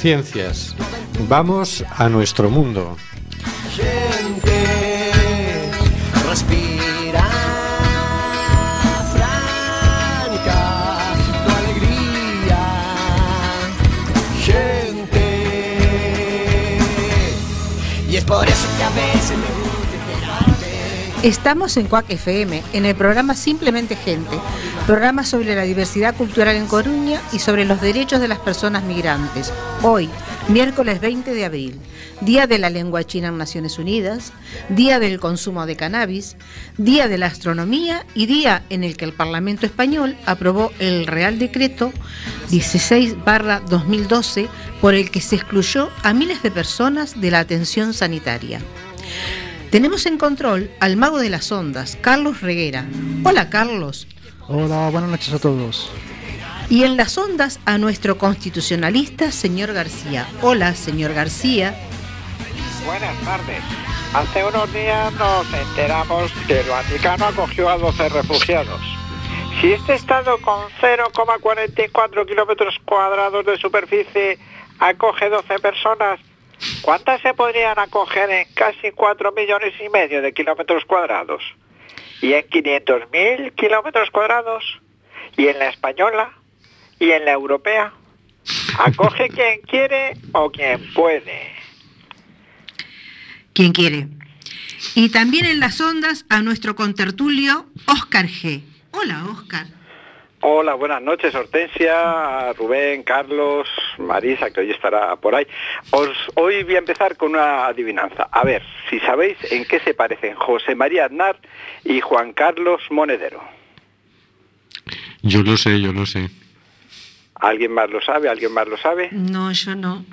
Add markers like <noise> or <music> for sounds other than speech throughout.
conciencias. Vamos a nuestro mundo. Estamos en Cuac FM, en el programa Simplemente Gente, programa sobre la diversidad cultural en Coruña y sobre los derechos de las personas migrantes. Hoy, miércoles 20 de abril, Día de la Lengua China en Naciones Unidas, Día del Consumo de Cannabis, Día de la Astronomía y día en el que el Parlamento Español aprobó el Real Decreto 16-2012 por el que se excluyó a miles de personas de la atención sanitaria. Tenemos en control al mago de las ondas, Carlos Reguera. Hola Carlos. Hola, buenas noches a todos. Y en las ondas a nuestro constitucionalista, señor García. Hola, señor García. Buenas tardes. Hace unos días nos enteramos que el Vaticano acogió a 12 refugiados. Si este estado con 0,44 kilómetros cuadrados de superficie acoge 12 personas, ¿cuántas se podrían acoger en casi 4 millones y medio de kilómetros cuadrados? ¿Y en 500.000 kilómetros cuadrados? ¿Y en la española? ¿Y en la europea? ¿Acoge quien quiere o quien puede? Quien quiere. Y también en las ondas a nuestro contertulio, Óscar G. Hola, Óscar. Hola, buenas noches, Hortensia, Rubén, Carlos, Marisa, que hoy estará por ahí. Os, hoy voy a empezar con una adivinanza. A ver, si sabéis en qué se parecen José María Aznar y Juan Carlos Monedero. Yo lo sé, yo lo sé. ¿Alguien más lo sabe? ¿Alguien más lo sabe? No, yo no.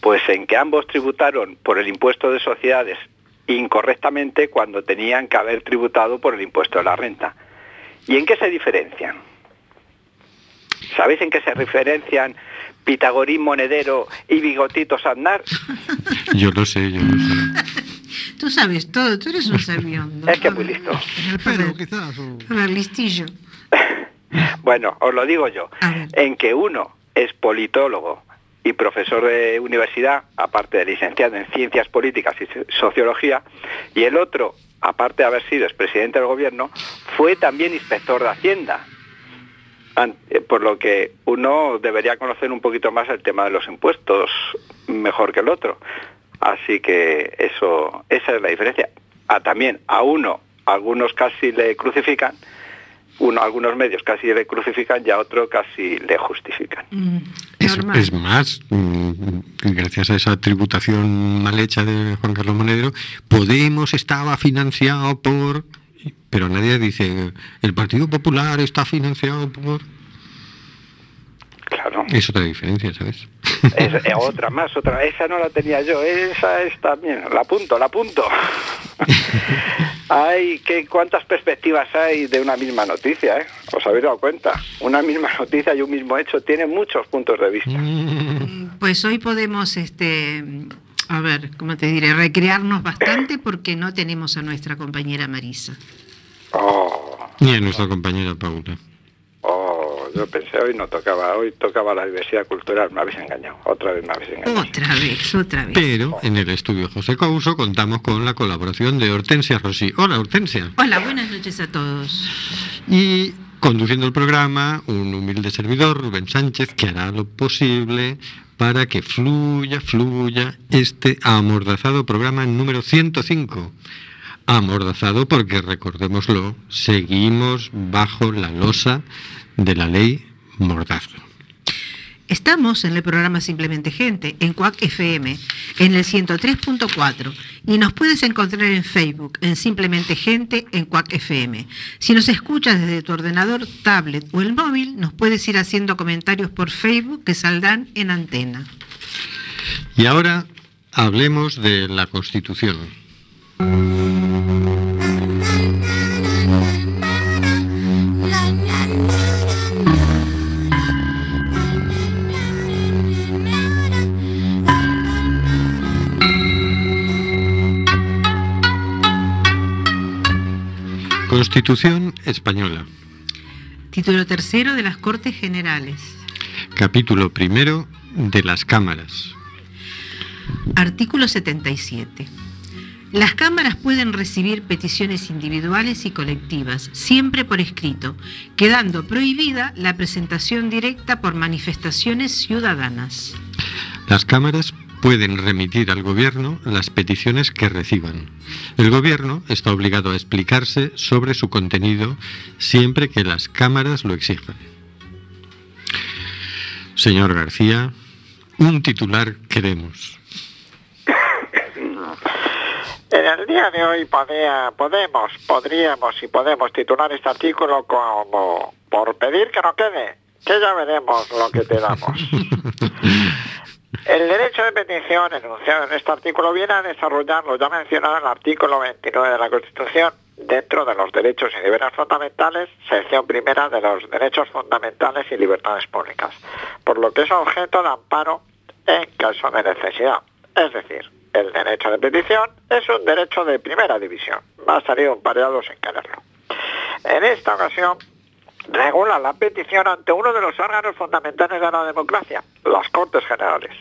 Pues en que ambos tributaron por el impuesto de sociedades incorrectamente cuando tenían que haber tributado por el impuesto de la renta. ¿Y en qué se diferencian? ¿Sabéis en qué se diferencian Pitagorín Monedero y Bigotito Aznar? <laughs> Yo lo sé, yo lo sé. <laughs> Tú sabes todo, tú eres un sabiondo. Es que muy listo. Pero quizás. o- listillo. <laughs> Bueno, os lo digo yo, en que uno es politólogo y profesor de universidad, aparte de licenciado en ciencias políticas y so- sociología, y el otro, aparte de haber sido expresidente del gobierno, fue también inspector de Hacienda. Eh, Por lo que uno debería conocer un poquito más el tema de los impuestos mejor que el otro. Así que eso, esa es la diferencia. Ah, también a uno, algunos casi le crucifican, uno, algunos medios casi le crucifican y a otro casi le justifican. Mm, Es, es más, mm, gracias a esa tributación mal hecha de Juan Carlos Monedero, Podemos estaba financiado por... Pero nadie dice, el Partido Popular está financiado por... Claro. Es otra diferencia, ¿sabes? Es, <laughs> otra más, otra. Esa no la tenía yo, esa es también. La apunto, la apunto. <laughs> hay que cuántas perspectivas hay de una misma noticia, ¿eh? Os habéis dado cuenta. Una misma noticia y un mismo hecho tiene muchos puntos de vista. Mm, Pues hoy podemos, este, a ver, ¿cómo te diré? Recrearnos bastante porque no tenemos a nuestra compañera Marisa. Oh, Y a nuestra compañera Paula. oh, yo pensé hoy no tocaba, hoy tocaba la diversidad cultural, me habéis engañado, otra vez me habéis engañado. Otra vez, otra vez. Pero en el estudio José Couso contamos con la colaboración de Hortensia Rossi. Hola, Hortensia. Hola, buenas noches a todos. Y conduciendo el programa, un humilde servidor, Rubén Sánchez, que hará lo posible para que fluya, fluya este amordazado programa número 105. Amordazado porque, recordémoslo, seguimos bajo la losa de la ley Mordaza. Estamos en el programa Simplemente Gente, en Cuac FM, en el 103.4, y nos puedes encontrar en Facebook, en Simplemente Gente, en Cuac FM. Si nos escuchas desde tu ordenador, tablet o el móvil, nos puedes ir haciendo comentarios por Facebook que saldrán en antena. Y ahora hablemos de la Constitución. Constitución española. Título tercero de las Cortes Generales. Capítulo primero de las cámaras. Artículo 77. Las cámaras pueden recibir peticiones individuales y colectivas, siempre por escrito, quedando prohibida la presentación directa por manifestaciones ciudadanas. Las cámaras pueden remitir al Gobierno las peticiones que reciban. El Gobierno está obligado a explicarse sobre su contenido siempre que las cámaras lo exijan. Señor García, un titular queremos. <coughs> En el día de hoy podía, podemos, podríamos y podemos titular este artículo como por pedir que no quede, que ya veremos lo que te damos. <laughs> El derecho de petición enunciado en este artículo viene a desarrollar lo ya mencionado en el artículo 29 de la Constitución dentro de los derechos y deberes fundamentales, sección primera de los derechos fundamentales y libertades públicas, por lo que es objeto de amparo en caso de necesidad. Es decir, el derecho de petición es un derecho de primera división. Va a salir un pareado sin quererlo. En esta ocasión, regula la petición ante uno de los órganos fundamentales de la democracia, las Cortes Generales.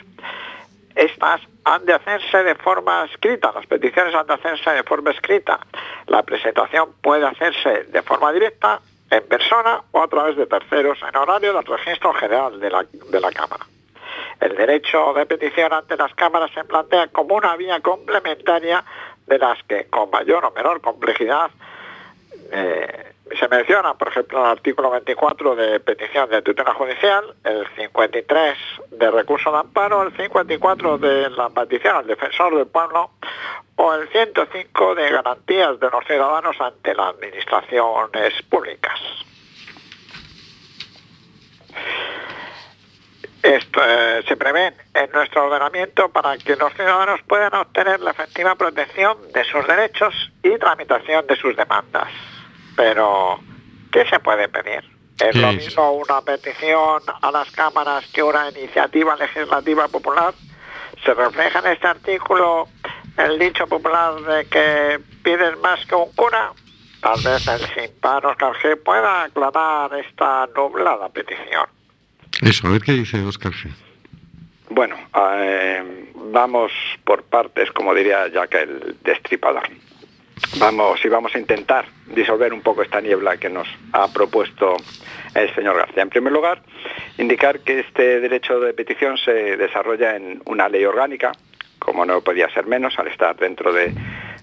Estas han de hacerse de forma escrita, las peticiones han de hacerse de forma escrita. La presentación puede hacerse de forma directa, en persona o a través de terceros en horario del registro general de la, de la Cámara. El derecho de petición ante las cámaras se plantea como una vía complementaria de las que con mayor o menor complejidad eh, se menciona, por ejemplo, el artículo 24 de petición de tutela judicial, el 53 de recurso de amparo, el 54 de la petición al defensor del pueblo o el 105 de garantías de los ciudadanos ante las administraciones públicas. Esto, eh, se prevé en nuestro ordenamiento para que los ciudadanos puedan obtener la efectiva protección de sus derechos y tramitación de sus demandas. Pero, ¿qué se puede pedir? ¿Es lo mismo una petición a las cámaras que una iniciativa legislativa popular? ¿Se refleja en este artículo el dicho popular de que pides más que un cura? Tal vez el simpar Oscar G pueda aclarar esta nublada petición. Eso, a ver qué dice Oscar G. Bueno, eh, vamos por partes, como diría Jack el destripador vamos y vamos a intentar disolver un poco esta niebla que nos ha propuesto el señor García. En primer lugar, indicar que este derecho de petición se desarrolla en una ley orgánica, como no podía ser menos al estar dentro de,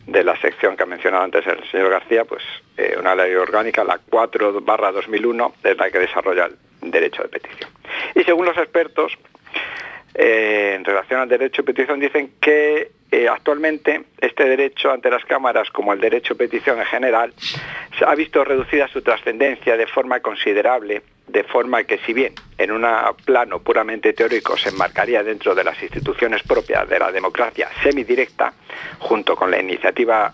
la sección que ha mencionado antes el señor García, pues eh, una ley orgánica, la 4 barra 2001, es la que desarrolla el derecho de petición. Y según los expertos, eh, en relación al derecho de petición dicen que eh, actualmente este derecho ante las cámaras, como el derecho de petición en general, se ha visto reducida su trascendencia de forma considerable, de forma que si bien en un plano puramente teórico se enmarcaría dentro de las instituciones propias de la democracia semidirecta, junto con la iniciativa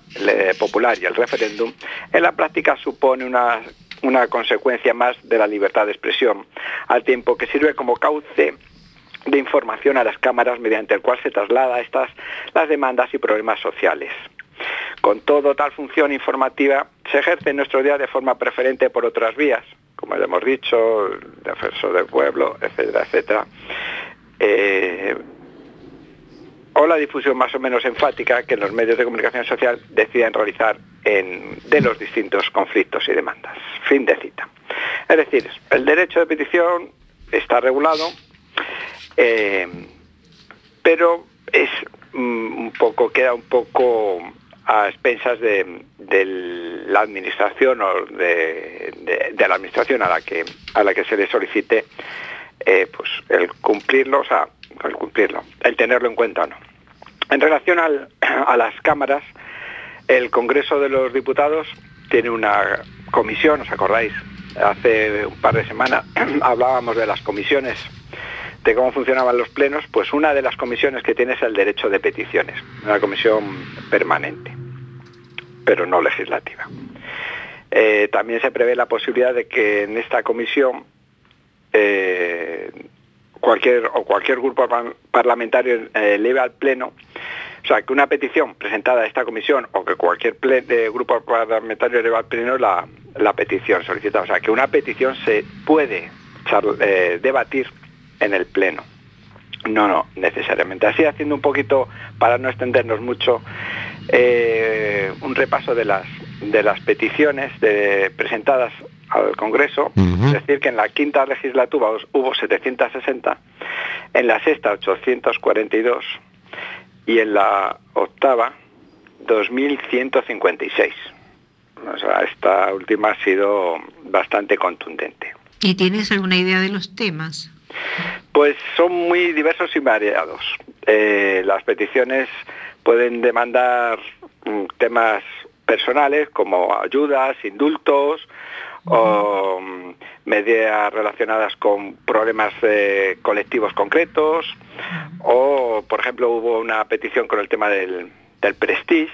popular y el referéndum, en la práctica supone una una consecuencia más de la libertad de expresión, al tiempo que sirve como cauce de información a las cámaras mediante el cual se traslada estas las demandas y problemas sociales. Con todo, tal función informativa se ejerce en nuestro día de forma preferente por otras vías, como ya hemos dicho, el defensor del pueblo, etcétera, etcétera. Eh, o la difusión más o menos enfática que los medios de comunicación social deciden realizar en, de los distintos conflictos y demandas. Fin de cita. Es decir, el derecho de petición está regulado eh, pero es mm, un poco, queda un poco a expensas de, la administración o de, la administración a la que a la que se le solicite eh, pues el cumplirlo, o el cumplirlo, el tenerlo en cuenta o no. En relación <clears throat> a las cámaras, el Congreso de los Diputados tiene una comisión, ¿os acordáis? Hace un par de semanas <clears throat> hablábamos de las comisiones de cómo funcionaban los plenos, pues una de las comisiones que tiene es el derecho de peticiones, una comisión permanente, pero no legislativa. Eh, también se prevé la posibilidad de que en esta comisión eh, cualquier o cualquier grupo parlamentario eh, eleve al pleno O sea, que una petición presentada a esta comisión o que cualquier grupo parlamentario eleva al pleno la, petición solicitada. O sea, que una petición se puede debatir en el pleno. No, no, necesariamente. Así haciendo un poquito, para no extendernos mucho, eh, un repaso de las, de las peticiones presentadas al Congreso, es decir, que en la quinta legislatura hubo 760, en la sexta 842 y en la octava 2156. O sea, esta última ha sido bastante contundente. ¿Y tienes alguna idea de los temas? Pues son muy diversos y variados. Eh, las peticiones pueden demandar mm, temas personales como ayudas, indultos o mm, medidas relacionadas con problemas eh, colectivos concretos o, por ejemplo, hubo una petición con el tema del, del prestige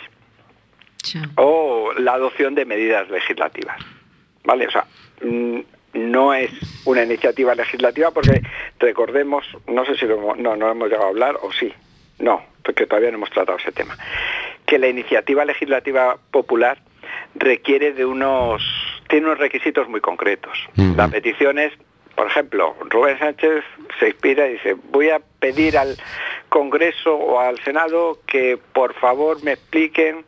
o la adopción de medidas legislativas. ¿Vale? O sea, mm, no es una iniciativa legislativa porque recordemos, no sé si lo, no, no hemos llegado a hablar o sí, no, porque todavía no hemos tratado ese tema, que la iniciativa legislativa popular requiere de unos, tiene unos requisitos muy concretos. La petición es, por ejemplo, Rubén Sánchez se inspira y dice, voy a pedir al Congreso o al Senado que por favor me expliquen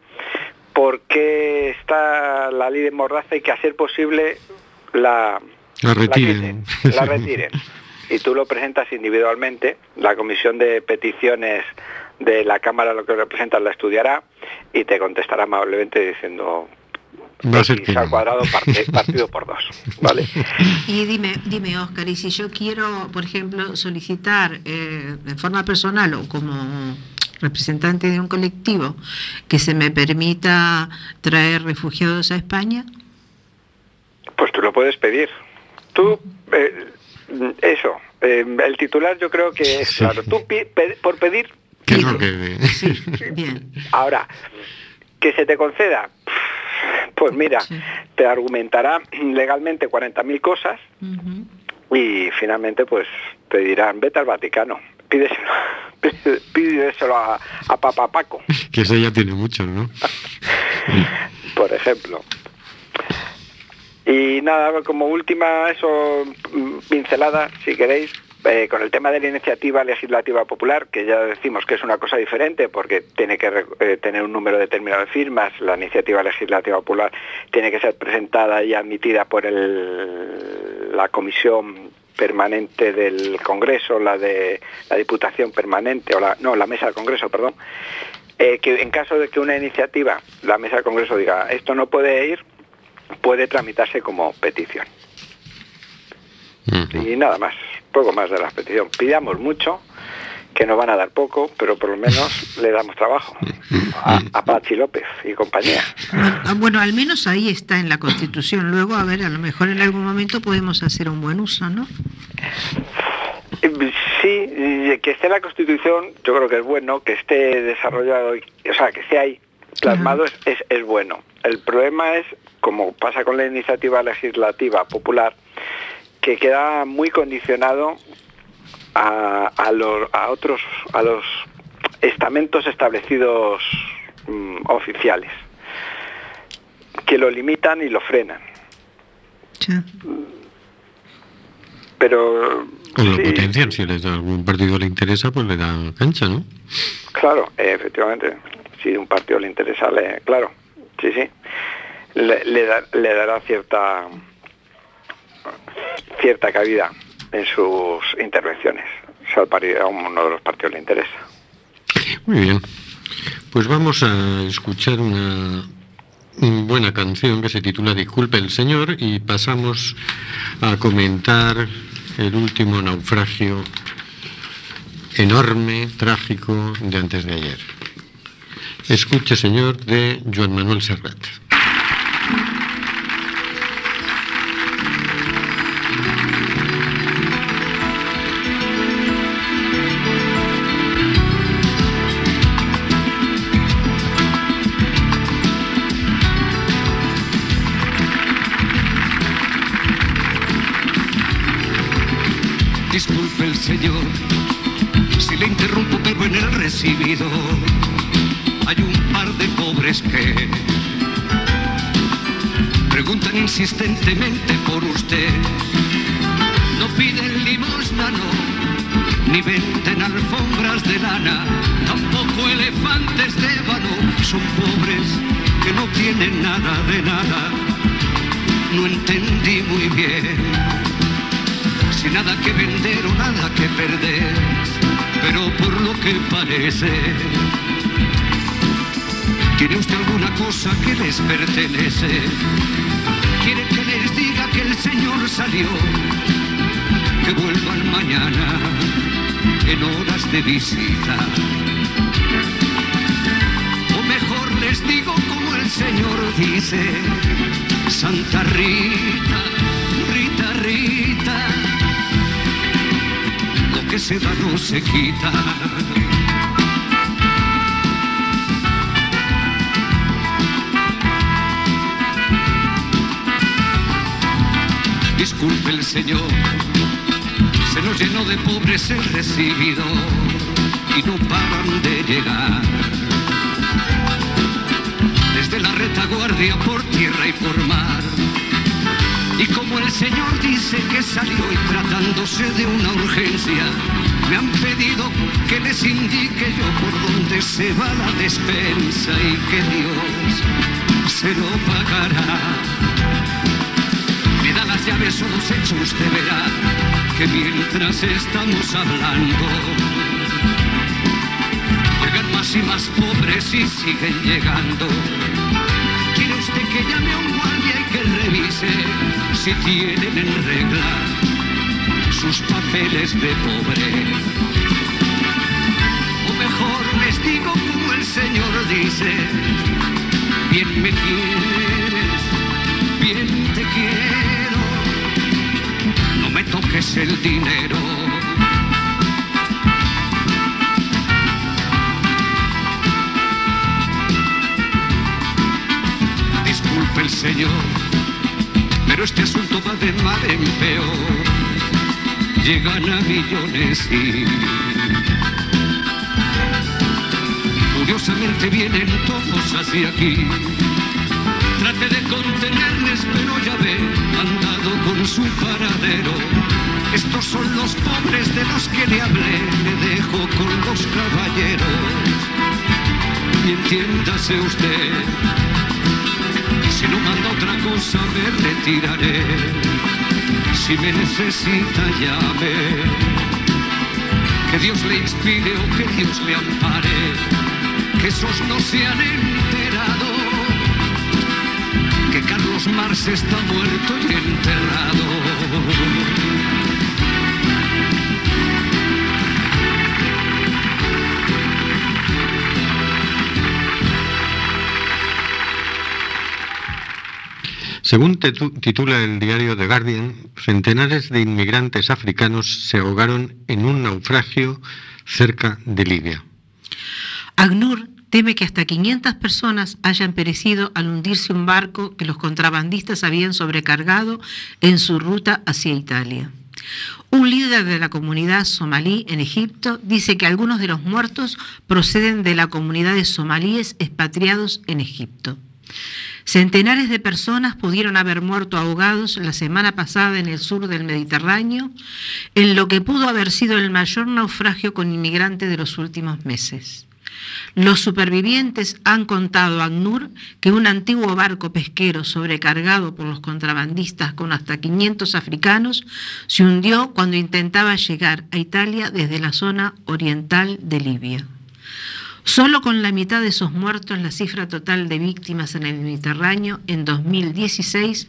por qué está la ley de Mordaza y que a ser posible la, la retiren. La, <laughs> retiren. Y tú lo presentas individualmente, la comisión de peticiones de la Cámara lo que representas la estudiará y te contestará amablemente diciendo Va a ser que al cuadrado <laughs> partido por dos, ¿vale? Y dime, dime, Oscar, y si yo quiero, por ejemplo, solicitar eh, de forma personal o como representante de un colectivo que se me permita traer refugiados a España? Puedes pedir. Tú, eh, eso, eh, el titular yo creo que es claro. Tú por pedir... <laughs> bien. Ahora, que se te conceda, pues mira, te argumentará legalmente 40.000 cosas y finalmente pues te dirán, vete al Vaticano, pídeselo, <laughs> pídeselo a, a Papa Paco. <laughs> Que ese ya tiene mucho, ¿no? Por ejemplo. Y nada, como última eso mm, pincelada, si queréis, eh, con el tema de la iniciativa legislativa popular, que ya decimos que es una cosa diferente porque tiene que eh, tener un número determinado de firmas, la iniciativa legislativa popular tiene que ser presentada y admitida por el, la comisión permanente del Congreso, la de la Diputación permanente, o la, no, la mesa del Congreso, perdón, eh, que en caso de que una iniciativa, la mesa del Congreso diga, esto no puede ir, puede tramitarse como petición. Y nada más, poco más de la petición. Pidamos mucho, que nos van a dar poco, pero por lo menos le damos trabajo a, Pachi López y compañía. Ah, bueno, al menos ahí está en la Constitución. Luego, a ver, a lo mejor en algún momento podemos hacer un buen uso, ¿no? Sí, que esté en la Constitución, yo creo que es bueno, que esté desarrollado, o sea, que esté ahí plasmado es, es bueno. El problema es como pasa con la iniciativa legislativa popular, que queda muy condicionado a, los, a otros, a los estamentos establecidos mm, oficiales, que lo limitan y lo frenan. Pero o lo potencian, si les da algún partido le interesa, pues le dan cancha, ¿no? Claro, efectivamente. Si un partido le interesa, le, claro, sí, sí le, dará cierta cierta cabida en sus intervenciones. Si a uno de los partidos le interesa. Muy bien. Pues vamos a escuchar una buena canción que se titula Disculpe el Señor y pasamos a comentar el último naufragio enorme, trágico de antes de ayer. Escuche, Señor, de Joan Manuel Serrat. Disculpe el Señor si le interrumpo, pero en el recibidor hay un par de pobres que preguntan insistentemente por usted. No piden limosna, no, ni venden alfombras de lana, tampoco elefantes de ébano. Son pobres que no tienen nada de nada. No entendí muy bien, sin nada que vender o nada que perder, pero por lo que parece ¿Tiene usted alguna cosa que les pertenece? ¿Quiere que les diga que el Señor salió? Que vuelvan mañana en horas de visita. O mejor les digo como el Señor dice, Santa Rita, Rita, Rita, lo que se da no se quita. Disculpe el Señor, se nos llenó de pobres el recibido y no paran de llegar. Desde la retaguardia por tierra y por mar. Y como el Señor dice que salió y tratándose de una urgencia, me han pedido que les indique yo por dónde se va la despensa y que Dios se lo pagará las llaves los hechos, usted verá que mientras estamos hablando, llegan más y más pobres y siguen llegando. ¿Quiere usted que llame a un guardia y que revise si tienen en regla sus papeles de pobre? O mejor les digo como el Señor dice, bien me quieres, bien te quiero, me toques el dinero. Disculpe el Señor, pero este asunto va de mal en peor. Llegan a millones y curiosamente vienen todos hacia aquí. Trate de contenerles, pero ya ve, han dado con su paradero. Estos son los pobres de los que le hablé, le dejo con los caballeros. Y entiéndase usted, si no manda otra cosa me retiraré. Si me necesita llame, que Dios le inspire o que Dios le ampare, que esos no se han enterado que Carlos Marx está muerto y enterrado. Según titu- titula el diario The Guardian, centenares de inmigrantes africanos se ahogaron en un naufragio cerca de Libia. ACNUR teme que hasta 500 personas hayan perecido al hundirse un barco que los contrabandistas habían sobrecargado en su ruta hacia Italia. Un líder de la comunidad somalí en Egipto dice que algunos de los muertos proceden de la comunidad de somalíes expatriados en Egipto. Centenares de personas pudieron haber muerto ahogados la semana pasada en el sur del Mediterráneo, en lo que pudo haber sido el mayor naufragio con inmigrantes de los últimos meses. Los supervivientes han contado a ACNUR que un antiguo barco pesquero sobrecargado por los contrabandistas con hasta 500 africanos se hundió cuando intentaba llegar a Italia desde la zona oriental de Libia. Solo con la mitad de esos muertos, la cifra total de víctimas en el Mediterráneo en 2016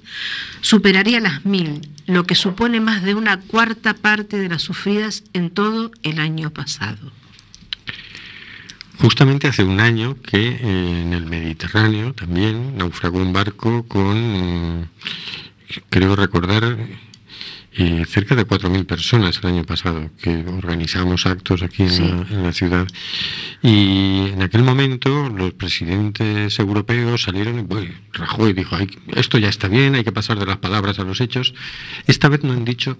superaría las mil, lo que supone más de una cuarta parte de las sufridas en todo el año pasado. Justamente hace un año que eh, en el Mediterráneo también naufragó un barco con, eh, creo recordar, eh, cerca de 4.000 personas el año pasado, que organizamos actos aquí en, Sí. la, en la ciudad. Y en aquel momento los presidentes europeos salieron y bueno, Rajoy dijo, "Ay, esto ya está bien, hay que pasar de las palabras a los hechos. Esta vez no han dicho,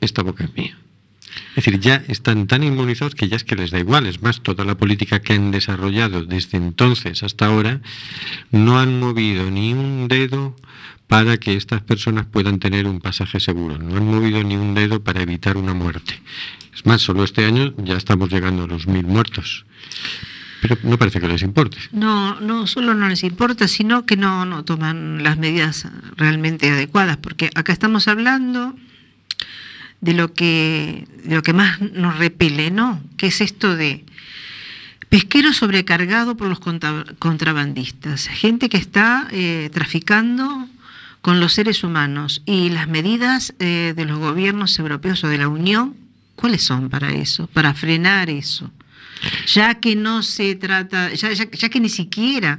esta boca es mía. Es decir, ya están tan inmunizados que ya es que les da igual. Es más, toda la política que han desarrollado desde entonces hasta ahora no han movido ni un dedo para que estas personas puedan tener un pasaje seguro. No han movido ni un dedo para evitar una muerte. Es más, solo este año ya estamos llegando a los mil muertos. Pero no parece que les importe. No, no solo no les importa, sino que no, no toman las medidas realmente adecuadas, porque acá estamos hablando de lo que, de lo que más nos repele, ¿no? Que es esto de pesquero sobrecargado por los contrabandistas, gente que está eh, traficando con los seres humanos y las medidas eh, de los gobiernos europeos o de la Unión, ¿cuáles son para eso? Para frenar eso ya que no se trata, ya, ya, que ni siquiera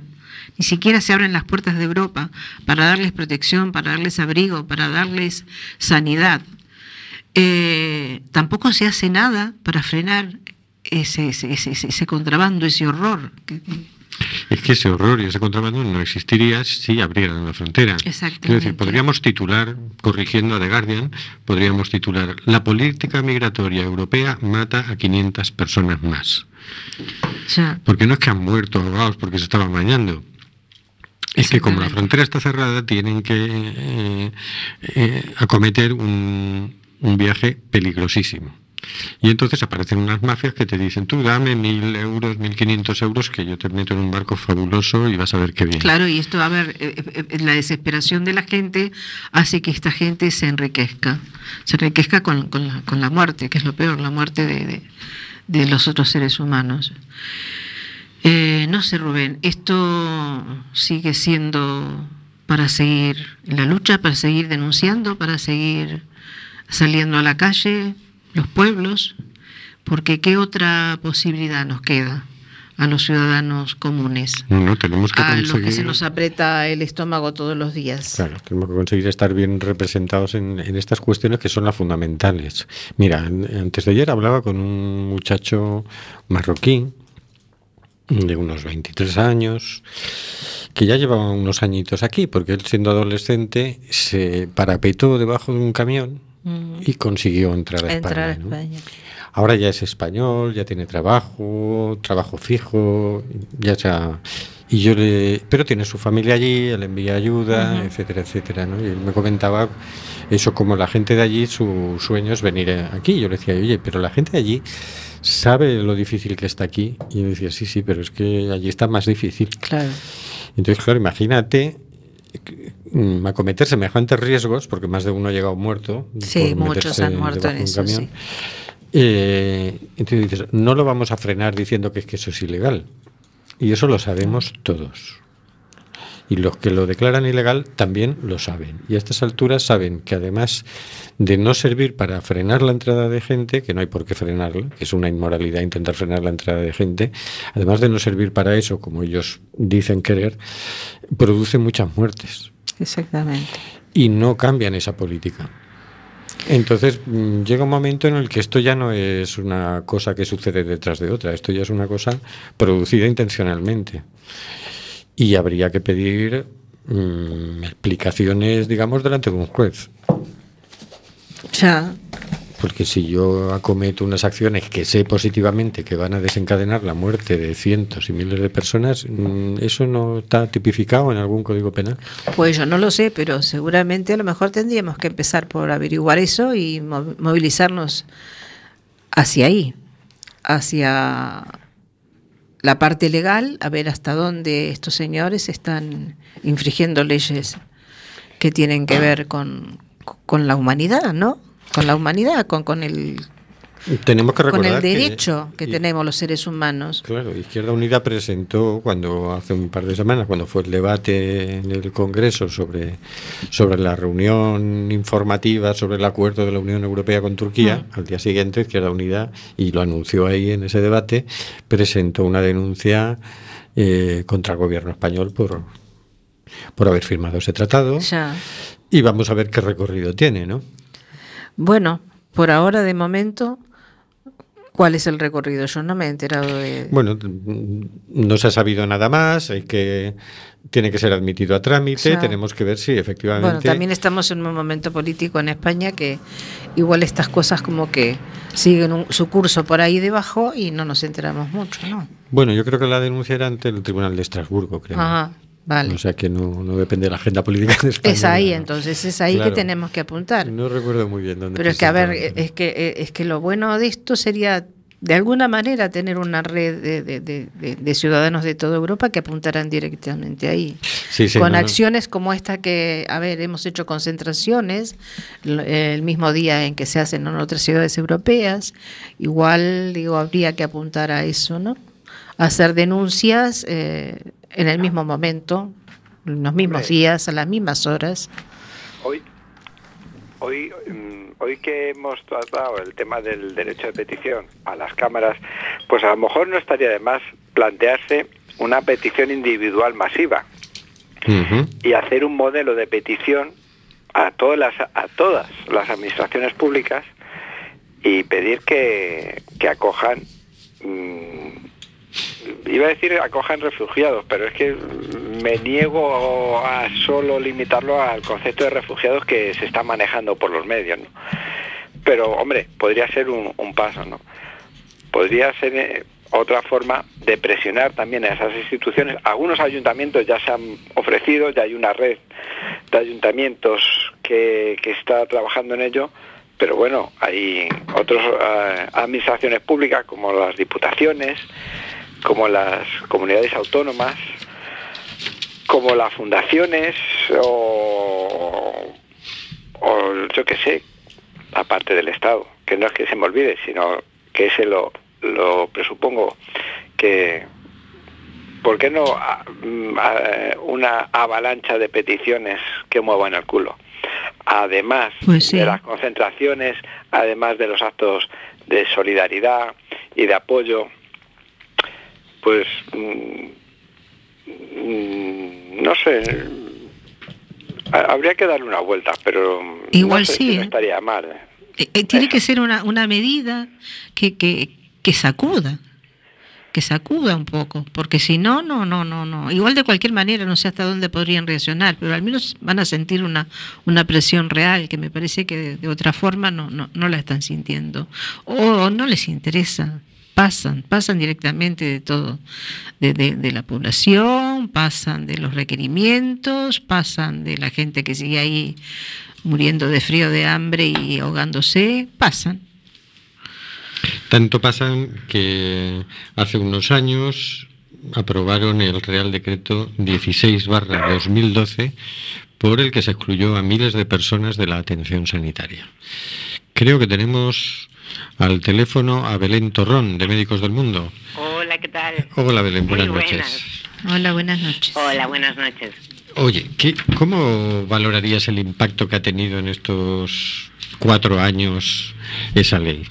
ni siquiera se abren las puertas de Europa para darles protección, para darles abrigo, para darles sanidad. Eh, tampoco se hace nada para frenar ese, ese, ese, contrabando, ese horror. Es que ese horror y ese contrabando no existiría si abrieran la frontera. Exactamente. Es decir, podríamos titular, corrigiendo a The Guardian, podríamos titular, la política migratoria europea mata a 500 personas más. Porque no es que han muerto ahogados porque se estaban bañando. Es que como la frontera está cerrada, tienen que eh, eh, acometer un, viaje peligrosísimo. Y entonces aparecen unas mafias que te dicen, tú dame mil euros, mil quinientos euros, que yo te meto en un barco fabuloso y vas a ver qué bien. Claro, y esto, a ver, eh, la desesperación de la gente hace que esta gente se enriquezca. Se enriquezca con, la, muerte, que es lo peor, la muerte de de los otros seres humanos. Eh, no sé, Rubén, esto sigue siendo para seguir la lucha, para seguir denunciando, para seguir saliendo a la calle, los pueblos, porque ¿qué otra posibilidad nos queda? a los ciudadanos comunes. No, tenemos que a los que se nos aprieta el estómago todos los días. Claro, tenemos que conseguir estar bien representados en, estas cuestiones que son las fundamentales. Mira, antes de ayer hablaba con un muchacho marroquí de unos 23 años que ya llevaba unos añitos aquí, porque él siendo adolescente se parapetó debajo de un camión mm. y consiguió entrar a España. España. Ahora ya es español, ya tiene trabajo, trabajo fijo, ya sea y yo le, pero tiene su familia allí, él envía ayuda, etcétera, etcétera, ¿no? Y él me comentaba eso como la gente de allí, su sueño es venir aquí. Yo le decía, oye, pero la gente de allí sabe lo difícil que está aquí. Y yo decía, sí, sí, pero es que allí está más difícil. Claro. Entonces, claro, imagínate acometer semejantes riesgos, porque más de uno ha llegado muerto. Sí, muchos han muerto en eso, sí. Eh, entonces dices, no lo vamos a frenar diciendo que, es que eso es ilegal. Y eso lo sabemos todos. Y los que lo declaran ilegal también lo saben. Y a estas alturas saben que además de no servir para frenar la entrada de gente, que no hay por qué frenarla, que es una inmoralidad intentar frenar la entrada de gente, además de no servir para eso, como ellos dicen querer, produce muchas muertes. Exactamente. Y no cambian esa política. Entonces mm, llega un momento en el que esto ya no es una cosa que sucede detrás de otra, esto ya es una cosa producida intencionalmente. Y habría que pedir mm, explicaciones, digamos, delante de un juez. Ya. Porque si yo acometo unas acciones que sé positivamente que van a desencadenar la muerte de cientos y miles de personas, mm, ¿eso no está tipificado en algún código penal? Pues yo no lo sé, pero seguramente a lo mejor tendríamos que empezar por averiguar eso y movilizarnos hacia ahí, hacia la parte legal, a ver hasta dónde estos señores están infringiendo leyes que tienen que ver con, con la humanidad, ¿no? con la humanidad, con, con el tenemos que recordar con el derecho que, tenemos los seres humanos. Claro, Izquierda Unida presentó cuando hace un par de semanas, cuando fue el debate en el Congreso sobre, sobre la reunión informativa sobre el acuerdo de la Unión Europea con Turquía, mm. al día siguiente Izquierda Unida, y lo anunció ahí en ese debate, presentó una denuncia eh, contra el gobierno español por, por haber firmado ese tratado. Y vamos a ver qué recorrido tiene, ¿no? Bueno, por ahora, de momento, ¿cuál es el recorrido? Yo no me he enterado de... Bueno, no se ha sabido nada más, hay que tiene que ser admitido a trámite, tenemos que ver si efectivamente... Bueno, también estamos en un momento político en España que igual estas cosas como que siguen un- su curso por ahí debajo y no nos enteramos mucho, ¿no? Bueno, yo creo que la denuncia era ante el Tribunal de Estrasburgo, creo. Ajá, vale. O sea que no, no depende de la agenda política de España. Es ahí entonces, es ahí Claro. que tenemos que apuntar. No recuerdo muy bien dónde. Pero es que, a ver, es que, eh, es que lo bueno de esto sería, de alguna manera, tener una red de, de- de- de- de ciudadanos de toda Europa que apuntaran directamente ahí. Sí, sí, con no, no. acciones como esta que, a ver, hemos hecho concentraciones el mismo día en que se hacen en otras ciudades europeas. Igual, digo, habría que apuntar a eso, ¿no? Hacer denuncias eh, en el mismo momento, en los mismos días, a las mismas horas. Hoy, hoy, mm, hoy que hemos tratado el tema del derecho de petición a las cámaras, pues a lo mejor no estaría de más plantearse una petición individual masiva y hacer un modelo de petición a todas las, a todas las administraciones públicas y pedir que, que acojan mm, iba a decir acojan refugiados pero es que me niego a solo limitarlo al concepto de refugiados que se está manejando por los medios ¿no? pero hombre podría ser un, paso no podría ser eh, otra forma de presionar también a esas instituciones. Algunos ayuntamientos ya se han ofrecido, ya hay una red de ayuntamientos que, que está trabajando en ello, pero bueno, hay otras administraciones públicas como las diputaciones, como las comunidades autónomas, como las fundaciones o, o yo qué sé, aparte del Estado, que no es que se me olvide, sino que ese lo, lo presupongo que ¿por qué no a- mm, a- una avalancha de peticiones que muevan el culo? Además Pues sí. de las concentraciones, además de los actos de solidaridad y de apoyo, pues mm, mm, no sé, ha- habría que darle una vuelta, pero Igual no sé sí, si no ¿eh? estaría mal. ¿eh? Eh, tiene que ser una, una medida que, que, que sacuda, que sacuda un poco, porque si no, no, no, no, no. Igual de cualquier manera, no sé hasta dónde podrían reaccionar, pero al menos van a sentir una, una presión real, que me parece que de, de otra forma no, no, no la están sintiendo. O no les interesa. Pasan, pasan directamente de todo, de, la población, pasan de los requerimientos, pasan de la gente que sigue ahí muriendo de frío, de hambre y ahogándose, pasan. Tanto pasan que hace unos años aprobaron el Real Decreto 16 2012 por el que se excluyó a miles de personas de la atención sanitaria. Creo que tenemos al teléfono a Belén Torrón, de Médicos del Mundo. Hola, ¿qué tal? Hola Belén, buenas buenas. noches. Hola, buenas noches. Hola, buenas noches. Oye, ¿qué, ¿cómo valorarías el impacto que ha tenido en estos cuatro años esa ley?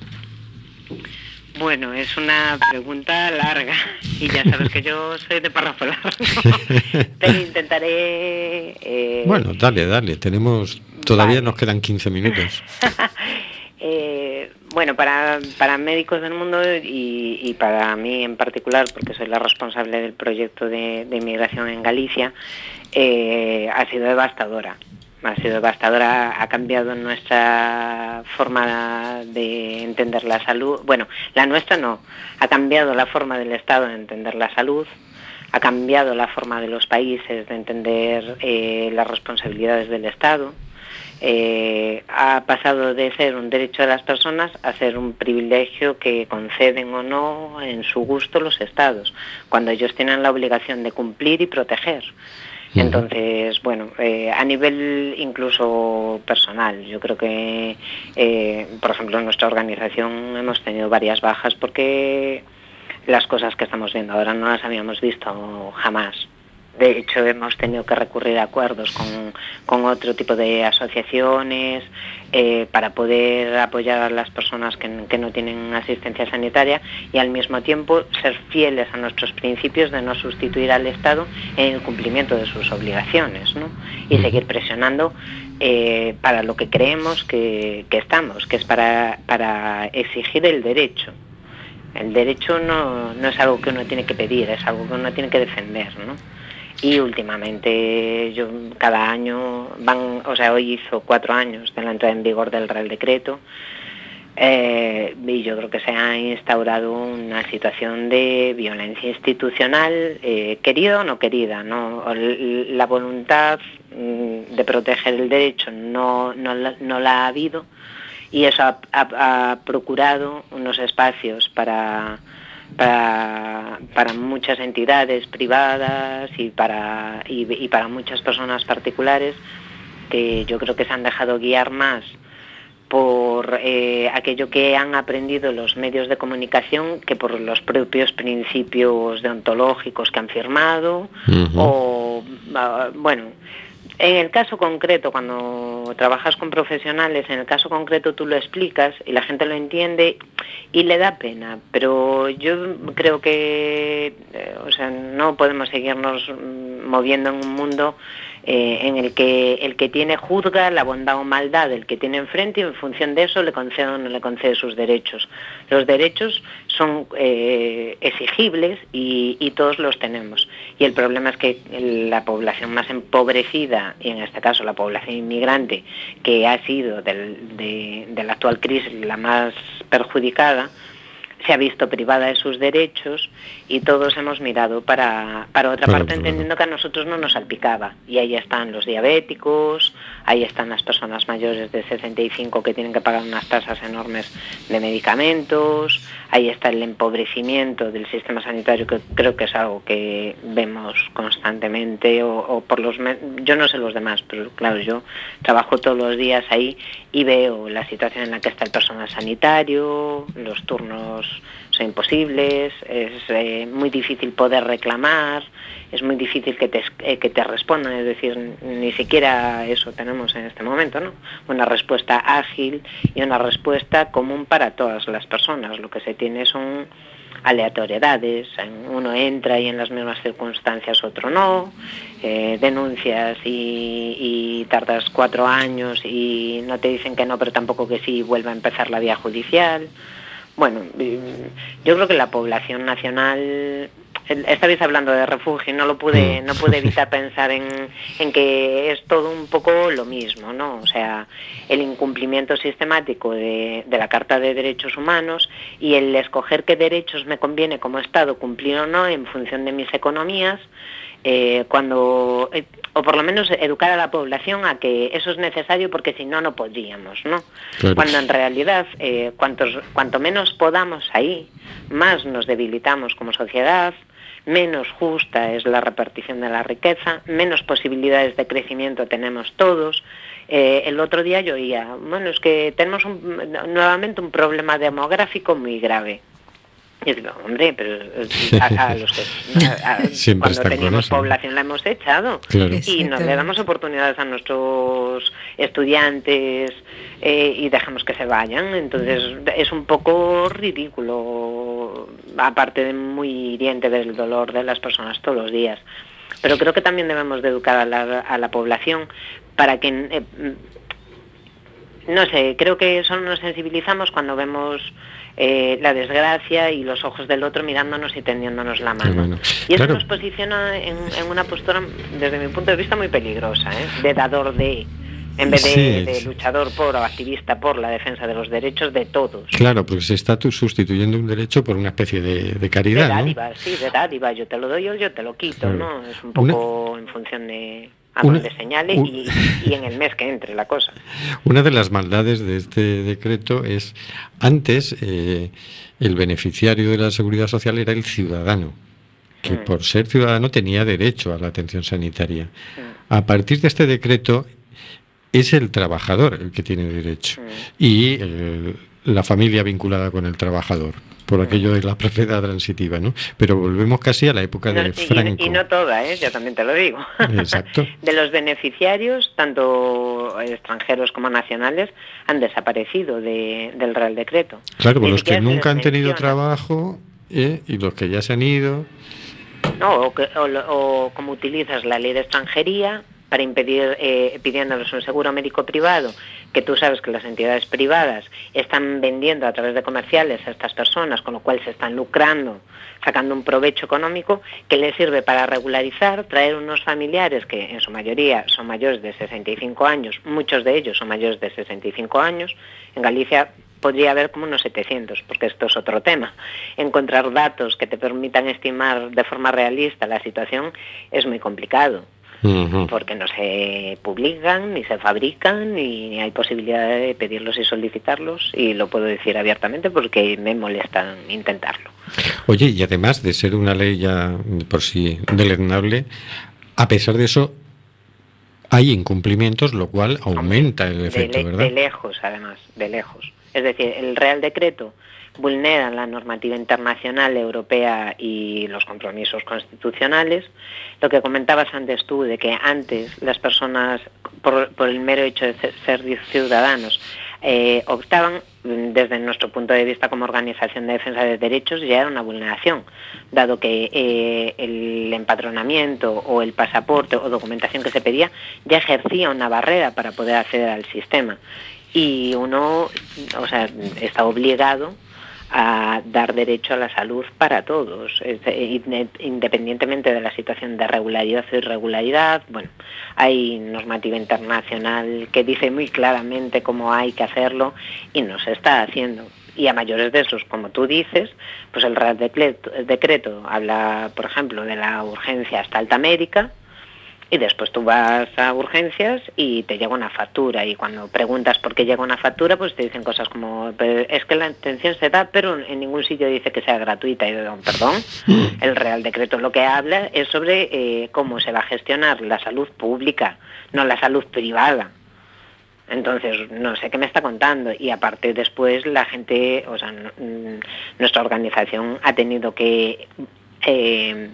Bueno, es una pregunta larga y ya sabes que yo soy de párrafo largo, <laughs> pero intentaré... eh, Bueno, dale, dale, tenemos, todavía Vale. nos quedan 15 minutos. <laughs> eh, bueno, para, para médicos del mundo y, y para mí en particular, porque soy la responsable del proyecto de, inmigración en Galicia, eh, ha sido devastadora. Ha sido devastadora, ha cambiado nuestra forma de entender la salud. Bueno, la nuestra no, ha cambiado la forma del Estado de entender la salud, ha cambiado la forma de los países de entender eh, las responsabilidades del Estado. Eh, ha pasado de ser un derecho de las personas a ser un privilegio que conceden o no en su gusto los estados, cuando ellos tienen la obligación de cumplir y proteger. Entonces, bueno, eh, a nivel incluso personal, yo creo que, eh, por ejemplo, en nuestra organización hemos tenido varias bajas porque las cosas que estamos viendo ahora no las habíamos visto jamás. De hecho, hemos tenido que recurrir a acuerdos con, con otro tipo de asociaciones eh, para poder apoyar a las personas que, que no tienen asistencia sanitaria y al mismo tiempo ser fieles a nuestros principios de no sustituir al Estado en el cumplimiento de sus obligaciones ¿no? y seguir presionando eh, para lo que creemos que, que estamos, que es para, para exigir el derecho. El derecho no, no es algo que uno tiene que pedir, es algo que uno tiene que defender. ¿no? Y últimamente yo cada año van, o sea, hoy hizo cuatro años de la entrada en vigor del Real Decreto eh, y yo creo que se ha instaurado una situación de violencia institucional, eh, querida o no querida, ¿no? La voluntad mm, de proteger el derecho no, no, la, ha habido y eso ha, procurado unos espacios para, para, muchas entidades privadas y para, y para muchas personas particulares que yo creo que se han dejado guiar más por eh, aquello que han aprendido los medios de comunicación que por los propios principios deontológicos que han firmado o ah, bueno en el caso concreto cuando trabajas con profesionales en el caso concreto tú lo explicas y la gente lo entiende y le da pena. Pero yo creo que eh, o sea no podemos seguirnos moviendo en un mundo eh, en el que el que tiene juzga la bondad o maldad del que tiene enfrente y en función de eso le concede o no le concede sus derechos. Los derechos son eh, exigibles y, todos los tenemos. Y el problema es que la población más empobrecida, y en este caso la población inmigrante, que ha sido de la actual crisis la más perjudicada, se ha visto privada de sus derechos y todos hemos mirado para, para otra parte entendiendo que a nosotros no nos salpicaba. Y ahí están los diabéticos, ahí están las personas mayores de 65 que tienen que pagar unas tasas enormes de medicamentos, ahí está el empobrecimiento del sistema sanitario que creo que es algo que vemos constantemente o, por los yo no sé los demás, pero claro, yo trabajo todos los días ahí y veo la situación en la que está el personal sanitario, los turnos son imposibles, es eh, muy difícil poder reclamar, es muy difícil que te, eh, que te respondan, es decir, ni siquiera eso tenemos en este momento, ¿no? Una respuesta ágil y una respuesta común para todas las personas. Lo que se tiene son aleatoriedades, uno entra y en las mismas circunstancias otro no, eh, denuncias y, y, tardas cuatro años y no te dicen que no, pero tampoco que sí, vuelve a empezar la vía judicial. Bueno, yo creo que la población nacional vez hablando de refugio, no lo pude, mm. no pude <laughs> evitar pensar en, en, que es todo un poco lo mismo, ¿no? O sea, el incumplimiento sistemático de, de, la Carta de Derechos Humanos y el escoger qué derechos me conviene como Estado cumplir o no en función de mis economías, eh, cuando eh, o por lo menos educar a la población a que eso es necesario porque si no no podríamos no cuando en realidad eh, cuantos, cuanto menos podamos ahí más nos debilitamos como sociedad menos justa es la repartición de la riqueza menos posibilidades de crecimiento tenemos todos. El otro día yo oía bueno es que tenemos nuevamente un problema demográfico muy grave y digo, hombre, pero eh, <laughs> a, los que <laughs> cuando teníamos población la hemos echado y no le damos oportunidades a nuestros estudiantes eh, y dejamos que se vayan. Entonces es un poco ridículo, aparte de muy hiriente del dolor de las personas todos los días. Pero creo que también debemos de educar a la, a la población para que eh, no sé, creo que solo nos sensibilizamos cuando vemos eh, la desgracia y los ojos del otro mirándonos y tendiéndonos la mano. Y eso nos posiciona en, una postura, desde mi punto de vista, muy peligrosa, ¿eh? de dador de en vez de, luchador por o activista por la defensa de los derechos de todos. Claro, porque se está sustituyendo un derecho por una especie de, caridad. De dádiva, sí, de dádiva. Yo te lo doy o yo te lo quito, ¿no? Es un poco en función de a donde señale y, en el mes que entre la cosa. Una de las maldades de este decreto es, antes eh, el beneficiario de la seguridad social era el ciudadano, que mm. por ser ciudadano tenía derecho a la atención sanitaria. Mm. A partir de este decreto es el trabajador el que tiene derecho mm. y eh, la familia vinculada con el trabajador por aquello de la propiedad transitiva, ¿no? Pero volvemos casi a la época de Franco. Y, no toda, ¿eh? Yo también te lo digo. Exacto. <laughs> de los beneficiarios, tanto extranjeros como nacionales, han desaparecido del Real Decreto. Claro, los que nunca han tenido trabajo ¿eh? y los que ya se han ido. No, o, o como utilizas la ley de extranjería para impedir, eh, pidiéndoles un seguro médico privado que tú sabes que las entidades privadas están vendiendo a través de comerciales a estas personas, con lo cual se están lucrando, sacando un provecho económico que les sirve para regularizar, traer unos familiares que en su mayoría son mayores de 65 años, muchos de ellos son mayores de 65 años. En Galicia podría haber como unos 700, porque esto es otro tema. Encontrar datos que te permitan estimar de forma realista la situación es muy complicado porque no se publican, ni se fabrican, ni hay posibilidad de pedirlos y solicitarlos, y lo puedo decir abiertamente porque me molesta intentarlo. Oye, y además de ser una ley ya por sí deleznable, a pesar de eso, hay incumplimientos, lo cual aumenta el efecto, ¿verdad? De lejos, además, de lejos. Es decir, el Real Decreto vulneran la normativa internacional europea y los compromisos constitucionales. Lo que comentabas antes tú, de que antes las personas, por, el mero hecho de ser ciudadanos, eh, optaban, desde nuestro punto de vista como organización de defensa de derechos, ya era una vulneración, dado que eh, el empadronamiento o el pasaporte o documentación que se pedía ya ejercía una barrera para poder acceder al sistema. Y uno, está obligado a dar derecho a la salud para todos, independientemente de la situación de regularidad o irregularidad. Bueno, hay normativa internacional que dice muy claramente cómo hay que hacerlo y no se está haciendo. Y a mayores de esos, como tú dices, pues el Real Decreto, decreto habla, por ejemplo, de la urgencia hasta alta médica, y después tú vas a urgencias y te llega una factura. Y cuando preguntas por qué llega una factura pues te dicen cosas como es que la atención se da pero en ningún sitio dice que sea gratuita y perdón <laughs> el Real Decreto lo que habla es sobre eh, cómo se va a gestionar la salud pública no la salud privada entonces, no sé qué me está contando. Y aparte después la gente, o sea, nuestra organización ha tenido que eh,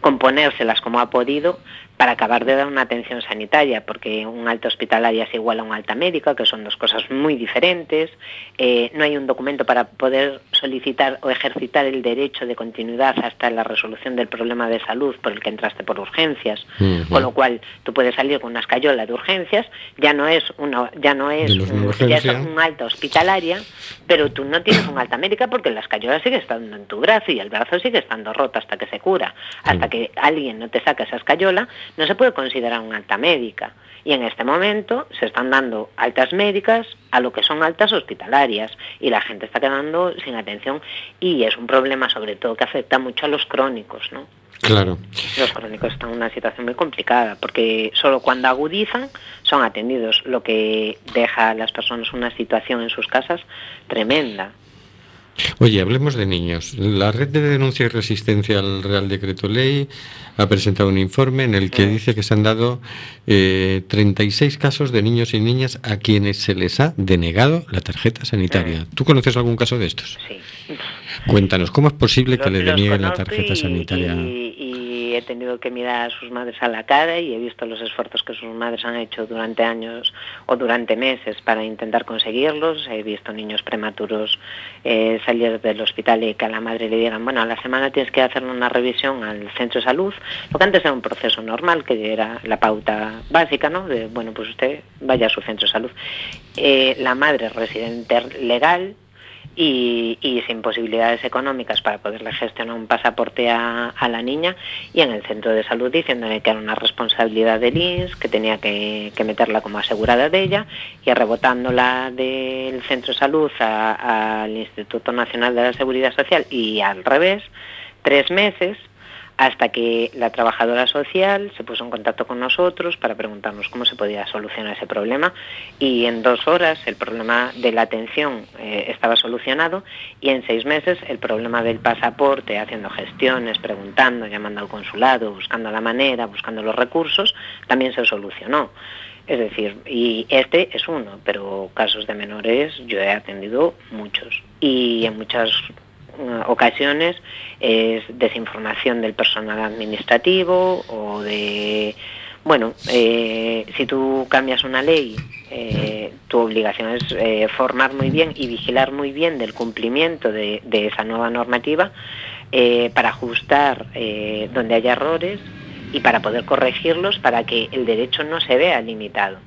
componérselas como ha podido para acabar de dar una atención sanitaria, porque un alta hospitalaria es igual a un alta médica, que son dos cosas muy diferentes. Eh, no hay un documento para poder solicitar o ejercitar el derecho de continuidad hasta la resolución del problema de salud por el que entraste por urgencias, con lo cual tú puedes salir con una escayola de urgencias, ya no es una, ya no es, un, ya es un alta hospitalaria, pero tú no tienes un alta médica porque la escayola sigue estando en tu brazo y el brazo sigue estando roto hasta que se cura, hasta que alguien no te saca esa escayola no se puede considerar una alta médica. Y en este momento se están dando altas médicas a lo que son altas hospitalarias y la gente está quedando sin atención y es un problema sobre todo que afecta mucho a los crónicos, ¿no? Claro. Los crónicos están en una situación muy complicada porque solo cuando agudizan son atendidos, lo que deja a las personas una situación en sus casas tremenda. Oye, hablemos de niños. La red de denuncia y resistencia al Real Decreto Ley ha presentado un informe en el que dice que se han dado eh, 36 casos de niños y niñas a quienes se les ha denegado la tarjeta sanitaria. ¿Tú conoces algún caso de estos? Sí. Cuéntanos, ¿cómo es posible que le denieguen la tarjeta sanitaria? He tenido que mirar a sus madres a la cara y he visto los esfuerzos que sus madres han hecho durante años o durante meses para intentar conseguirlos. He visto niños prematuros eh, salir del hospital y que a la madre le digan, bueno, a la semana tienes que hacer una revisión al centro de salud, lo que antes era un proceso normal, que era la pauta básica, ¿no? De, bueno, pues usted vaya a su centro de salud. Eh, la madre residente legal y, sin posibilidades económicas para poderle gestionar un pasaporte a, la niña y en el centro de salud diciéndole que era una responsabilidad del INS, que tenía que, meterla como asegurada de ella y rebotándola del centro de salud al Instituto Nacional de la Seguridad Social y al revés, tres meses hasta que la trabajadora social se puso en contacto con nosotros para preguntarnos cómo se podía solucionar ese problema y en dos horas el problema de la atención eh, estaba solucionado y en seis meses el problema del pasaporte, haciendo gestiones, preguntando, llamando al consulado, buscando la manera, buscando los recursos, también se solucionó. Es decir, y este es uno, pero casos de menores yo he atendido muchos y en muchas ocasiones es desinformación del personal administrativo o de, bueno, eh, si tú cambias una ley, eh, tu obligación es formar muy bien y vigilar muy bien del cumplimiento de, de esa nueva normativa para ajustar donde haya errores y para poder corregirlos para que el derecho no se vea limitado.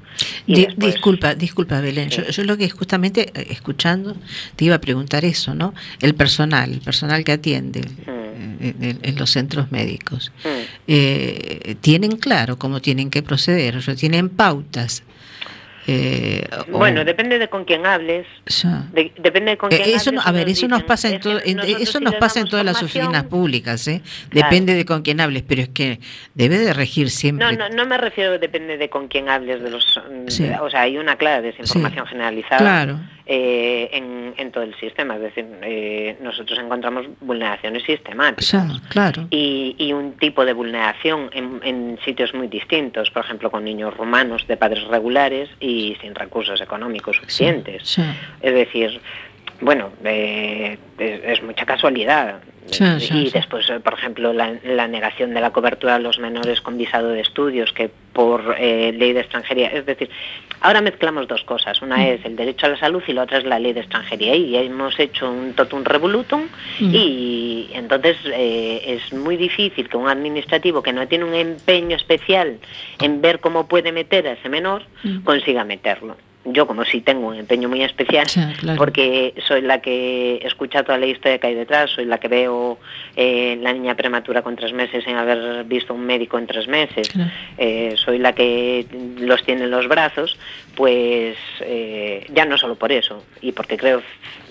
disculpa, disculpa, Belén. Yo, lo que justamente eh, escuchando te iba a preguntar eso, ¿no? El personal, el personal que atiende mm. en, los centros médicos, mm. eh, ¿tienen claro cómo tienen que proceder? O sea, ¿Tienen pautas? Eh, bueno, depende de con quién hables. depende de con quién eh, eso a ver, eso nos pasa en todo, eso nos pasa en todas las oficinas públicas, ¿eh? Depende de con quién hables, pero es que debe de regir siempre. No, no, no me refiero depende de con quién hables de los, o sea, hay una clara desinformación generalizada. Claro eh, en, todo el sistema. Es decir, eh, nosotros encontramos vulneraciones sistemáticas. claro. Y, un tipo de vulneración en, sitios muy distintos, por ejemplo, con niños rumanos de padres regulares y sin recursos económicos suficientes. Es decir, bueno, eh, es, mucha casualidad. y después, por ejemplo, la, negación de la cobertura a los menores con visado de estudios, que por ley de extranjería, es decir, Ahora mezclamos dos cosas. Una mm. es el derecho a la salud y la otra es la ley de extranjería. Y hemos hecho un totum revolutum mm. y entonces eh, es muy difícil que un administrativo que no tiene un empeño especial en ver cómo puede meter a ese menor mm. consiga meterlo yo como si tengo un empeño muy especial, porque soy la que escucha toda la historia que hay detrás, soy la que veo eh, la niña prematura con tres meses sin haber visto un médico en tres meses, eh, soy la que los tiene en los brazos, pues eh, ya no solo por eso, y porque creo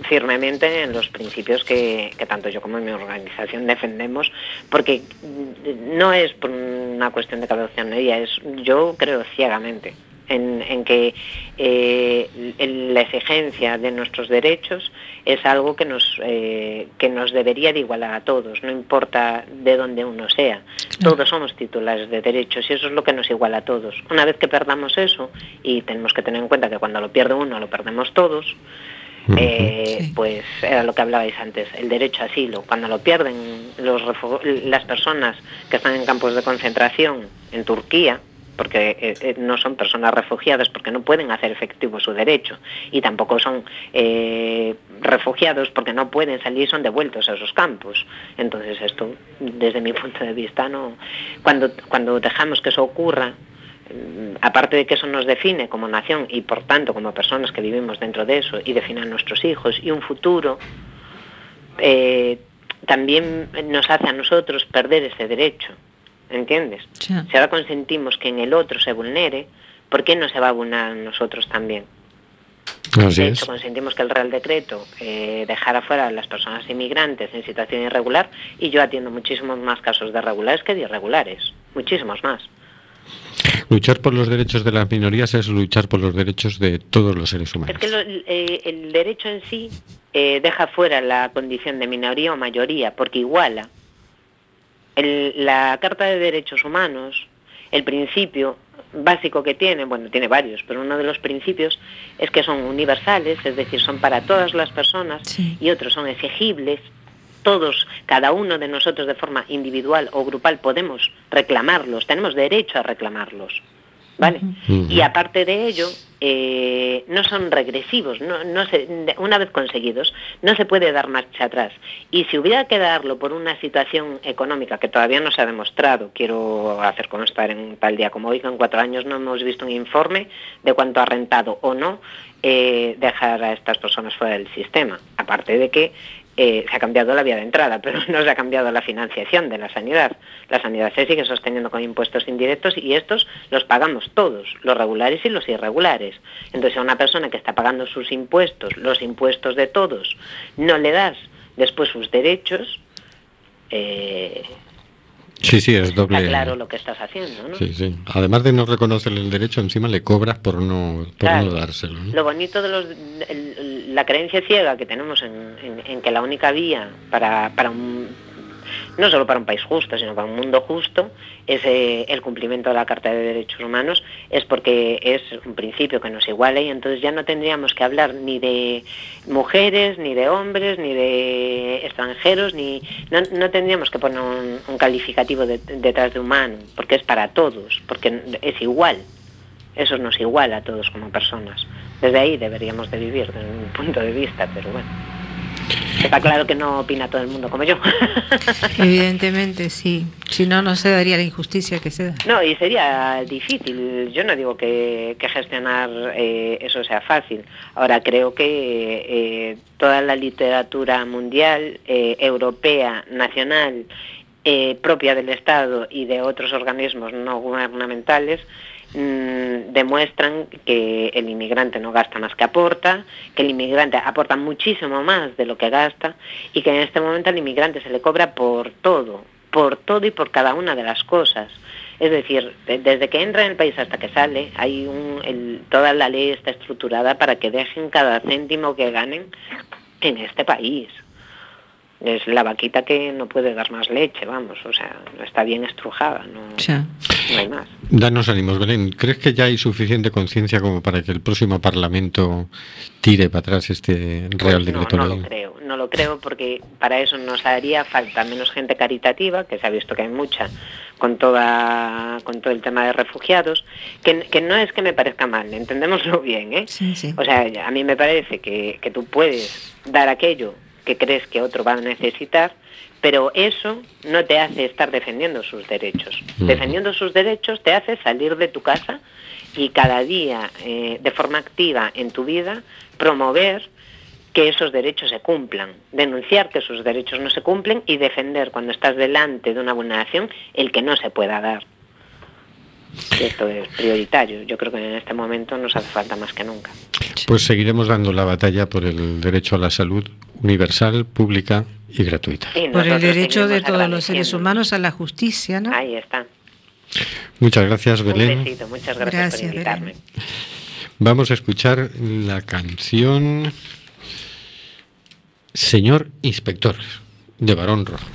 firmemente en los principios que, que tanto yo como mi organización defendemos, porque no es por una cuestión de cabezonería, es yo creo ciegamente en, que eh, la exigencia de nuestros derechos es algo que nos, eh, que nos debería de igualar a todos, no importa de dónde uno sea. Todos somos titulares de derechos y eso es lo que nos iguala a todos. Una vez que perdamos eso, y tenemos que tener en cuenta que cuando lo pierde uno lo perdemos todos, eh, pues era lo que hablabais antes, el derecho a asilo. Cuando lo pierden los las personas que están en campos de concentración en Turquía, porque eh, eh, no son personas refugiadas, porque no pueden hacer efectivo su derecho, y tampoco son eh, refugiados porque no pueden salir, son devueltos a esos campos. Entonces esto, desde mi punto de vista, no. Cuando, cuando dejamos que eso ocurra, mm, aparte de que eso nos define como nación y por tanto como personas que vivimos dentro de eso y define a nuestros hijos y un futuro, también nos hace a nosotros perder ese derecho. ¿Entiendes? Si ahora consentimos que en el otro se vulnere, ¿por qué no se va a vulnerar en nosotros también? de hecho, consentimos que el Real Decreto eh, dejara fuera a las personas inmigrantes en situación irregular y yo atiendo muchísimos más casos de regulares que de irregulares, muchísimos más. Luchar por los derechos de las minorías es luchar por los derechos de todos los seres humanos. Es que eh, el derecho en sí eh, deja fuera la condición de minoría o mayoría, porque iguala la Carta de Derechos Humanos, el principio básico que tiene, bueno, tiene varios, pero uno de los principios es que son universales, es decir, son para todas las personas y otros son exigibles. Todos, cada uno de nosotros de forma individual o grupal podemos reclamarlos, tenemos derecho a reclamarlos. ¿Vale? Y aparte de ello, eh, no son regresivos, no, no una vez conseguidos, no se puede dar marcha atrás. Y si hubiera que darlo por una situación económica que todavía no se ha demostrado, quiero hacer constar en tal día como hoy, que en cuatro años no hemos visto un informe de cuánto ha rentado o no eh, dejar a estas personas fuera del sistema. Aparte de que eh, se ha cambiado la vía de entrada, <laughs> pero no se ha cambiado la financiación de la sanidad. La sanidad se sigue sosteniendo con impuestos indirectos y estos los pagamos todos, los regulares y los irregulares. Entonces a una persona que está pagando sus impuestos, los impuestos de todos, no le das después sus derechos, eh, Sí, sí, es doble. Está claro lo que estás haciendo, ¿no? Sí, sí. Además de no reconocerle el derecho, encima le cobras por no, por no dárselo. Lo bonito de los, la creencia ciega que tenemos en, en, que la única vía para, para un no solo para un país justo, sino para un mundo justo, es eh, el cumplimiento de la Carta de Derechos Humanos, es porque es un principio que nos iguala y entonces ya no tendríamos que hablar ni de mujeres, ni de hombres, ni de extranjeros, ni no, tendríamos que poner un, calificativo detrás de humano, porque es para todos, porque es igual. Eso nos iguala a todos como personas. Desde ahí deberíamos de vivir, desde un punto de vista, pero bueno. Está claro que no opina todo el mundo como yo. <laughs> Evidentemente, sí. Si no, no se daría la injusticia que se da. No, y sería difícil. Yo no digo que, que gestionar eh, eso sea fácil. Ahora, creo que eh, toda la literatura mundial, eh, europea, nacional, propia del Estado y de otros organismos no gubernamentales, mm, demuestran que el inmigrante no gasta más que aporta, que el inmigrante aporta muchísimo más de lo que gasta y que en este momento al inmigrante se le cobra por todo, por todo y por cada una de las cosas. Es decir, de- desde que entra en el país hasta que sale, hay un, toda la ley está estructurada para que dejen cada céntimo que ganen en este país. Es la vaquita que no puede dar más leche, vamos, o sea, está bien estrujada, no, Ya. no hay más. Danos ánimos, Belén. ¿Crees que ya hay suficiente conciencia como para que el próximo Parlamento tire para atrás este Real Pues no, Decreto no Ley? lo creo, no lo creo porque para eso nos haría falta menos gente caritativa, que se ha visto que hay mucha con toda con todo el tema de refugiados, que, que no es que me parezca mal, entendémoslo <laughs> bien, ¿eh? Sí, sí. O sea, a mí me parece que, que tú puedes dar aquello que crees que otro va a necesitar, pero eso no te hace estar defendiendo sus derechos. Ujú. Defendiendo sus derechos te hace salir de tu casa y cada día, eh, de forma activa en tu vida, promover que esos derechos se cumplan, denunciar que esos derechos no se cumplen y defender cuando estás delante de una vulneración el que no se pueda dar. Esto es prioritario. Yo creo que en este momento nos hace falta más que nunca. Pues seguiremos dando la batalla por el derecho a la salud universal, pública y gratuita. Y Por el derecho de todos los seres humanos a la justicia, ¿no? Ahí está. Muchas gracias, Un Belén. besito, muchas gracias, Gracias, por invitarme. Belén. Vamos a escuchar la canción Señor Inspector de Barón Rojo.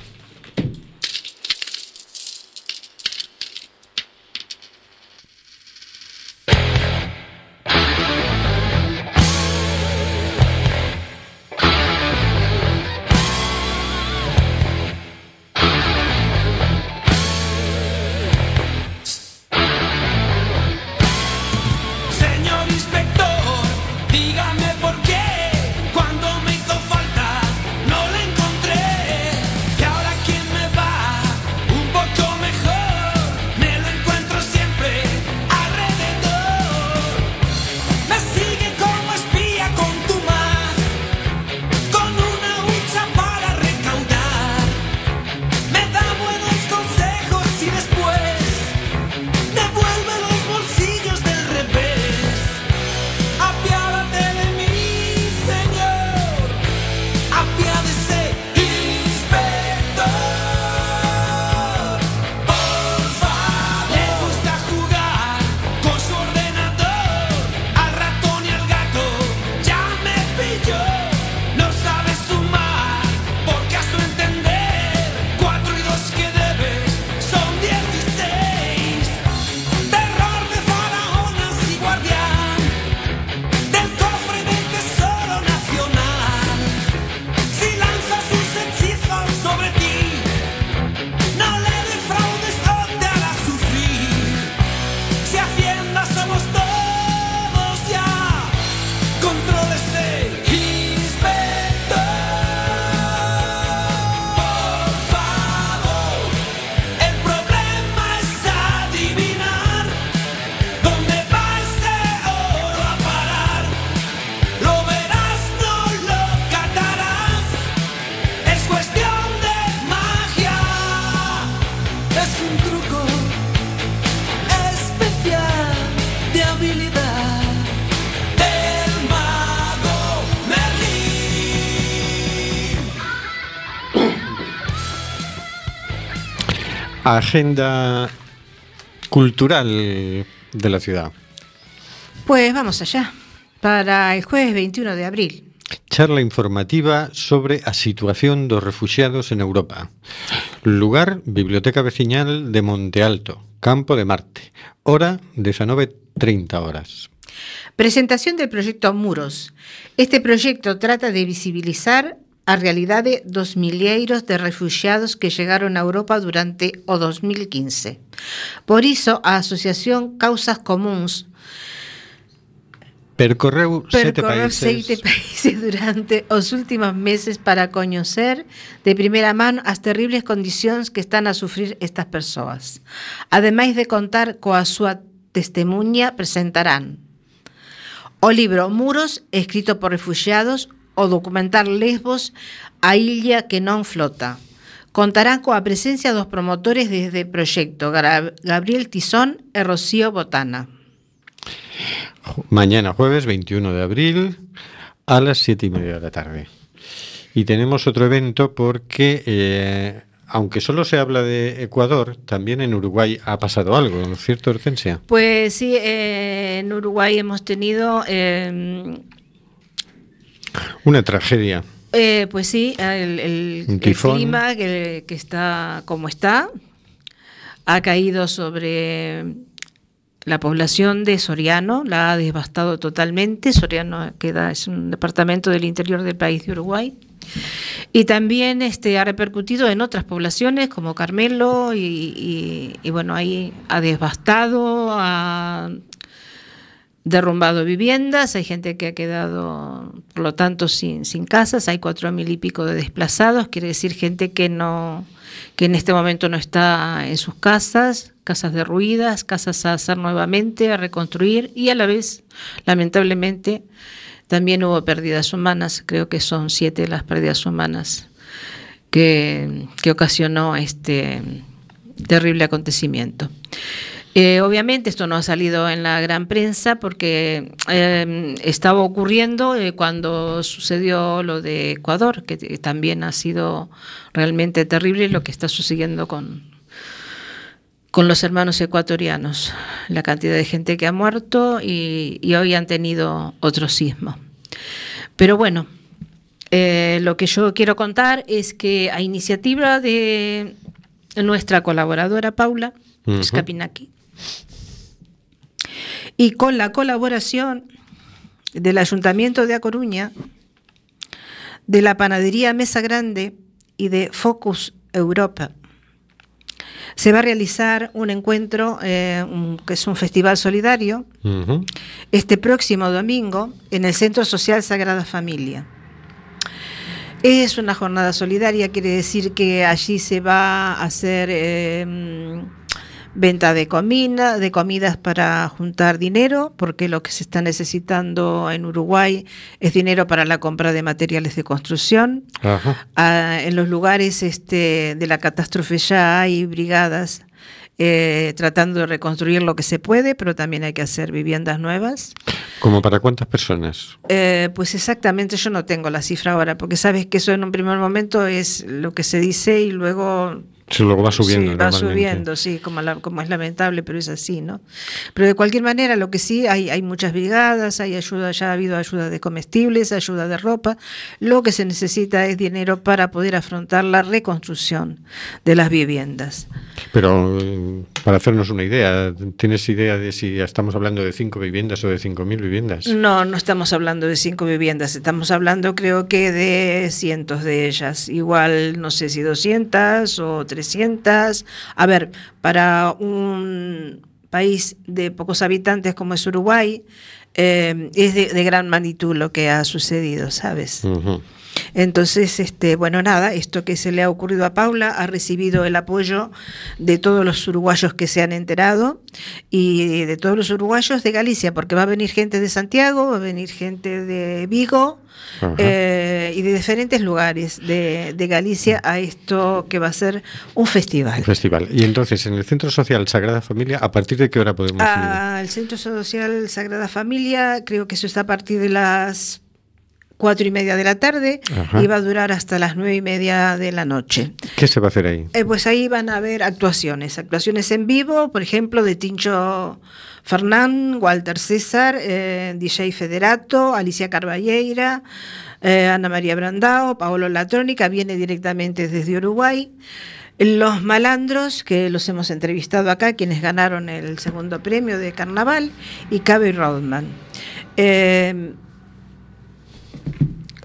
Agenda cultural de la ciudad. Pues vamos allá. Para el jueves 21 de abril. Charla informativa sobre a situación dos refugiados en Europa. Lugar, Biblioteca Veciñal de Monte Alto, Campo de Marte. Hora, 19.30 horas. Presentación del proyecto Muros. Este proyecto trata de visibilizar a realidade dos milleiros de refugiados que chegaron a Europa durante o 2015. Por iso, a Asociación Causas Comuns Percorreu, Percorreu países. sete países durante os últimos meses para coñecer de primeira mano as terribles condicións que están a sufrir estas persoas. Ademais de contar coa súa testemunha, presentarán o libro Muros, escrito por refugiados, o documental Lesbos, a illa que non flota. Contarán coa presencia dos promotores desde proxecto Gabriel Tizón e Rocío Botana. Mañana jueves 21 de abril a las siete y media de la tarde. Y tenemos otro evento porque, eh, aunque solo se habla de Ecuador, también en Uruguay ha pasado algo, ¿no es cierto, Hortensia? Pues sí, eh, en Uruguay hemos tenido, eh, Una tragedia. eh, pues sí, el, el- clima que, que está como está, ha caído sobre la población de Soriano, la ha devastado totalmente. Soriano queda, es un departamento del interior del país de Uruguay. Y también este, ha repercutido en otras poblaciones como Carmelo y, y- y, bueno, ahí ha devastado, ha derrumbado viviendas, hay gente que ha quedado, por lo tanto, sin, sin casas, hay cuatro mil y pico de desplazados, quiere decir gente que no que en este momento no está en sus casas, casas derruidas, casas a hacer nuevamente, a reconstruir y a la vez, lamentablemente, también hubo pérdidas humanas, creo que son siete las pérdidas humanas que, que ocasionó este terrible acontecimiento. Eh, obviamente esto no ha salido en la gran prensa porque eh, estaba ocurriendo eh, cuando sucedió lo de Ecuador, que también ha sido realmente terrible lo que está sucediendo con, con los hermanos ecuatorianos, la cantidad de gente que ha muerto y, y hoy han tenido otro sismo. Pero bueno, eh, lo que yo quiero contar es que a iniciativa de nuestra colaboradora Paula Ujú. Scapinaki y con la colaboración del Ayuntamiento de A Coruña, de la Panadería Mesa Grande y de Focus Europa, se va a realizar un encuentro, eh, un- que es un festival solidario, este próximo domingo en el Centro Social Sagrada Familia. Es una jornada solidaria, quiere decir que allí se va a hacer eh, venta de comida, de comidas para juntar dinero, porque lo que se está necesitando en Uruguay es dinero para la compra de materiales de construcción. Ah, en los lugares este, de la catástrofe ya hay brigadas eh, tratando de reconstruir lo que se puede, pero también hay que hacer viviendas nuevas. ¿Como para cuántas personas? Eh, pues exactamente yo no tengo la cifra ahora, porque sabes que eso en un primer momento es lo que se dice y luego Si luego va subiendo. Sí, va subiendo, sí, como, la- como es lamentable, pero es así, ¿no? Pero de cualquier manera, lo que sí, hay, hay muchas brigadas, hay ayuda, ya ha habido ayuda de comestibles, ayuda de ropa. Lo que se necesita es dinero para poder afrontar la reconstrucción de las viviendas. Pero para hacernos una idea, ¿tienes idea de si estamos hablando de cinco viviendas o de cinco mil viviendas? No, no estamos hablando de cinco viviendas, estamos hablando creo que de cientos de ellas. Igual, no sé si 200 o 300. A ver, para un país de pocos habitantes como es Uruguay, eh, es de, gran magnitud lo que ha sucedido, ¿sabes? Entonces, este, bueno, nada, esto que se le ha ocurrido a Paula ha recibido el apoyo de todos los uruguayos que se han enterado y de todos los uruguayos de Galicia, porque va a venir gente de Santiago, va a venir gente de Vigo eh, y de diferentes lugares de, de Galicia a esto que va a ser un festival. Un festival. Y entonces, en el Centro Social Sagrada Familia, ¿a partir de qué hora podemos ir? Al Centro Social Sagrada Familia, creo que eso está a partir de las cuatro y media de la tarde Ajá. y va a durar hasta las nueve y media de la noche. ¿Qué se va a hacer ahí? Eh, pues ahí van a haber actuaciones, actuaciones en vivo, por ejemplo, de Tincho Fernán, Walter César, eh, DJ Federato, Alicia Carballeira, eh, Ana María Brandao, Paolo Latrónica, viene directamente desde Uruguay. Los malandros, que los hemos entrevistado acá, quienes ganaron el segundo premio de carnaval, y Cabe Rodman. Eh,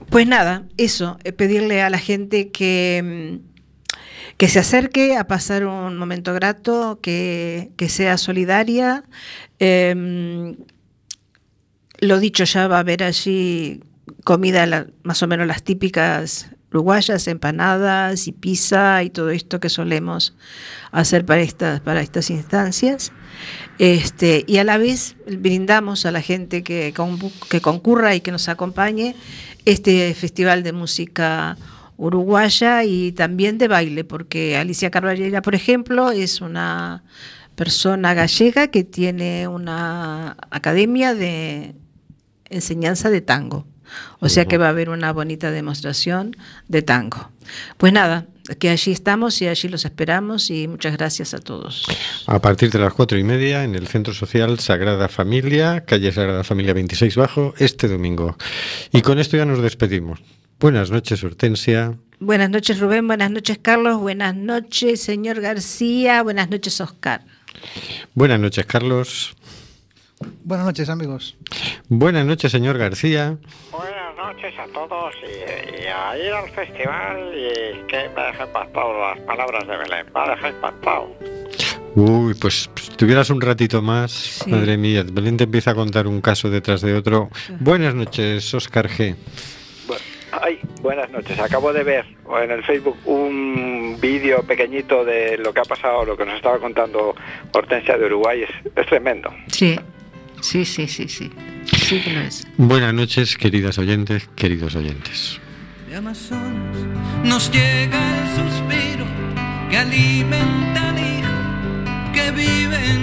pues nada, eso, eh, pedirle a la gente que, mm, que se acerque a pasar un momento grato, que, que sea solidaria. eh, lo dicho, ya va a haber allí comida más o menos las típicas uruguayas, empanadas y pizza y todo esto que solemos hacer para estas, para estas instancias. Este, y a la vez brindamos a la gente que, que concurra y que nos acompañe este festival de música uruguaya y también de baile, porque Alicia Carballera, por ejemplo, es una persona gallega que tiene una academia de enseñanza de tango. O sea que va a haber una bonita demostración de tango. Pues nada, que allí estamos y allí los esperamos y muchas gracias a todos. A partir de las cuatro y media en el Centro Social Sagrada Familia, calle Sagrada Familia 26 Bajo, este domingo. Y con esto ya nos despedimos. Buenas noches, Hortensia. Buenas noches Rubén, buenas noches Carlos, buenas noches señor García, buenas noches Oscar. Buenas noches, Carlos. Buenas noches, amigos. Buenas noches, señor García. Buenas noches a todos y, y a ir al festival y que me deja impactado las palabras de Belén. Me ha dejado impactado. Uy, pues si tuvieras un ratito más, Sí. madre mía, Belén te empieza a contar un caso detrás de otro. Buenas noches, Oscar G. Ay, buenas noches. Acabo de ver en el Facebook un vídeo pequeñito de lo que ha pasado, lo que nos estaba contando Hortensia de Uruguay. Es, es tremendo. Sí, sí, sí, sí, sí. Sí que lo es. Buenas noches, queridas oyentes, queridos oyentes. de Amazonas nos llega el suspiro que alimenta al hijo que vive en